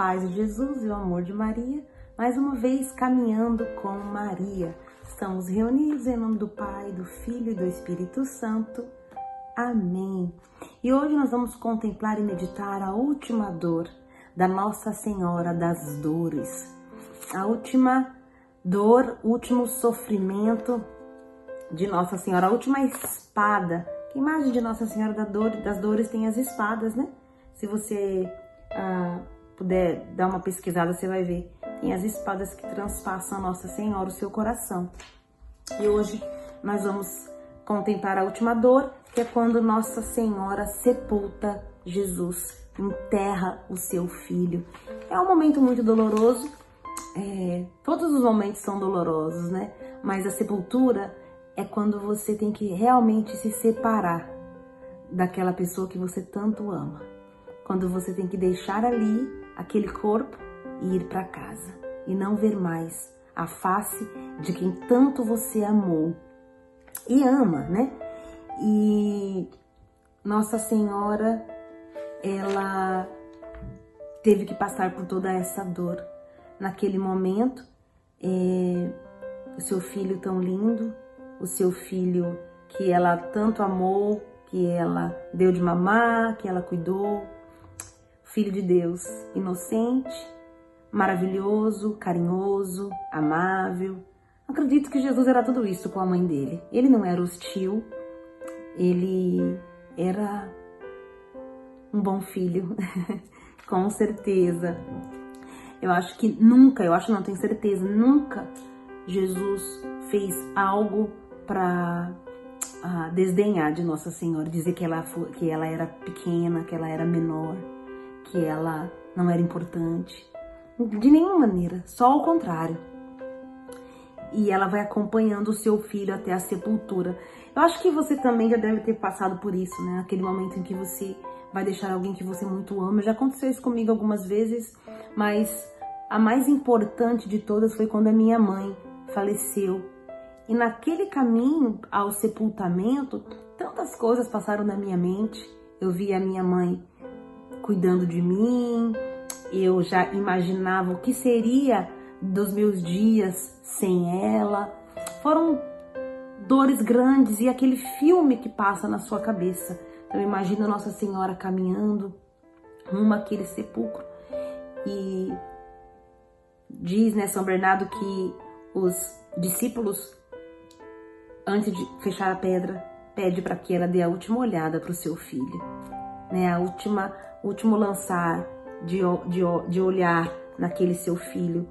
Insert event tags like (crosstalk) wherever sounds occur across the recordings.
paz de Jesus e o amor de Maria, mais uma vez caminhando com Maria. Estamos reunidos em nome do Pai, do Filho e do Espírito Santo. Amém. E hoje nós vamos contemplar e meditar a última dor da Nossa Senhora das Dores. A última dor, último sofrimento de Nossa Senhora, a última espada. Que imagem de Nossa Senhora das Dores tem as espadas, né? Se você ah, puder dar uma pesquisada, você vai ver. Tem as espadas que transpassam Nossa Senhora, o seu coração. E hoje nós vamos contemplar a última dor, que é quando Nossa Senhora sepulta Jesus, enterra o seu filho. É um momento muito doloroso. É, todos os momentos são dolorosos, né? Mas a sepultura é quando você tem que realmente se separar daquela pessoa que você tanto ama quando você tem que deixar ali aquele corpo e ir para casa e não ver mais a face de quem tanto você amou e ama, né? E Nossa Senhora, ela teve que passar por toda essa dor. Naquele momento, é, o seu filho tão lindo, o seu filho que ela tanto amou, que ela deu de mamar, que ela cuidou, Filho de Deus, inocente, maravilhoso, carinhoso, amável. Acredito que Jesus era tudo isso com a mãe dele. Ele não era hostil, ele era um bom filho, (laughs) com certeza. Eu acho que nunca, eu acho não, tenho certeza, nunca Jesus fez algo para ah, desdenhar de Nossa Senhora, dizer que ela, que ela era pequena, que ela era menor que ela não era importante. De nenhuma maneira, só ao contrário. E ela vai acompanhando o seu filho até a sepultura. Eu acho que você também já deve ter passado por isso, né? Aquele momento em que você vai deixar alguém que você muito ama. Já aconteceu isso comigo algumas vezes, mas a mais importante de todas foi quando a minha mãe faleceu. E naquele caminho ao sepultamento, tantas coisas passaram na minha mente. Eu vi a minha mãe cuidando de mim, eu já imaginava o que seria dos meus dias sem ela. Foram dores grandes e aquele filme que passa na sua cabeça. Então imagina Nossa Senhora caminhando rumo àquele sepulcro e diz, né, São Bernardo que os discípulos antes de fechar a pedra pede para que ela dê a última olhada para o seu filho, né, a última último lançar de, de, de olhar naquele seu filho.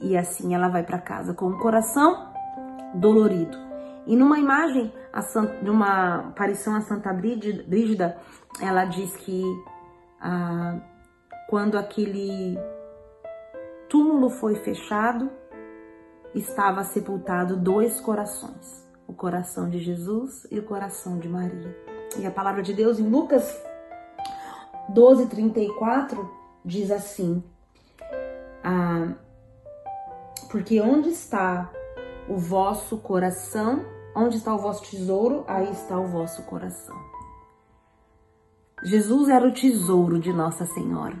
E assim ela vai para casa com o coração dolorido. E numa imagem de uma aparição a Santa Brígida, ela diz que ah, quando aquele túmulo foi fechado, estava sepultado dois corações, o coração de Jesus e o coração de Maria. E a palavra de Deus em Lucas 12:34 diz assim: ah, Porque onde está o vosso coração, onde está o vosso tesouro, aí está o vosso coração. Jesus era o tesouro de Nossa Senhora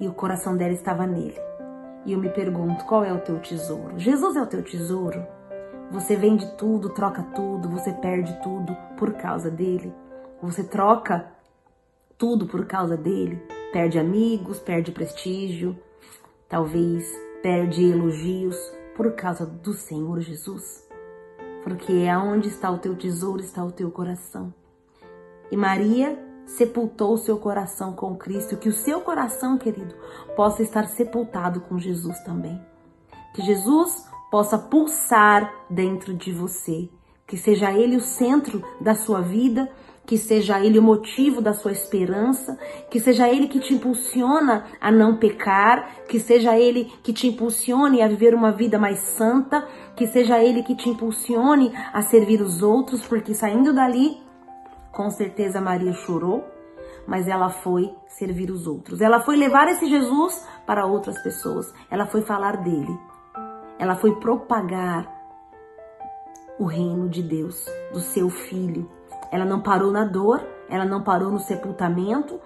e o coração dela estava nele. E eu me pergunto, qual é o teu tesouro? Jesus é o teu tesouro? Você vende tudo, troca tudo, você perde tudo por causa dele? Você troca tudo por causa dele, perde amigos, perde prestígio, talvez perde elogios por causa do Senhor Jesus. Porque é aonde está o teu tesouro, está o teu coração. E Maria sepultou o seu coração com Cristo, que o seu coração, querido, possa estar sepultado com Jesus também. Que Jesus possa pulsar dentro de você, que seja ele o centro da sua vida que seja Ele o motivo da sua esperança, que seja Ele que te impulsiona a não pecar, que seja Ele que te impulsione a viver uma vida mais santa, que seja Ele que te impulsione a servir os outros, porque saindo dali, com certeza Maria chorou, mas ela foi servir os outros. Ela foi levar esse Jesus para outras pessoas. Ela foi falar dele. Ela foi propagar o reino de Deus, do seu filho, ela não parou na dor, ela não parou no sepultamento.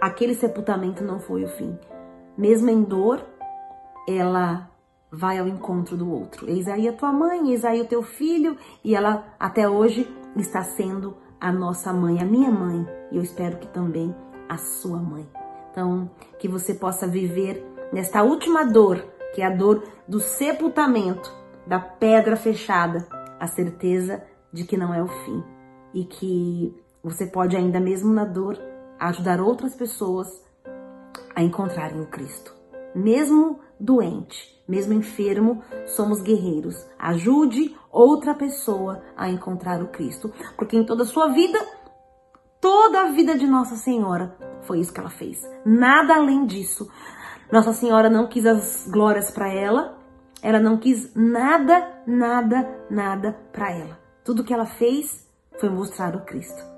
Aquele sepultamento não foi o fim. mesmo em dor, ela vai ao encontro do outro. Eis aí a tua mãe, eis aí o teu filho, e ela até hoje está sendo a nossa mãe, a minha mãe, e eu espero que também a sua mãe. Então, que você possa viver nesta última dor, que é a dor do sepultamento, da pedra fechada, a certeza de que não é o fim e que você pode ainda mesmo na dor ajudar outras pessoas a encontrarem o Cristo. Mesmo doente, mesmo enfermo, somos guerreiros. Ajude outra pessoa a encontrar o Cristo, porque em toda a sua vida, toda a vida de Nossa Senhora, foi isso que ela fez. Nada além disso. Nossa Senhora não quis as glórias para ela, ela não quis nada, nada, nada para ela. Tudo que ela fez foi mostrar o Cristo.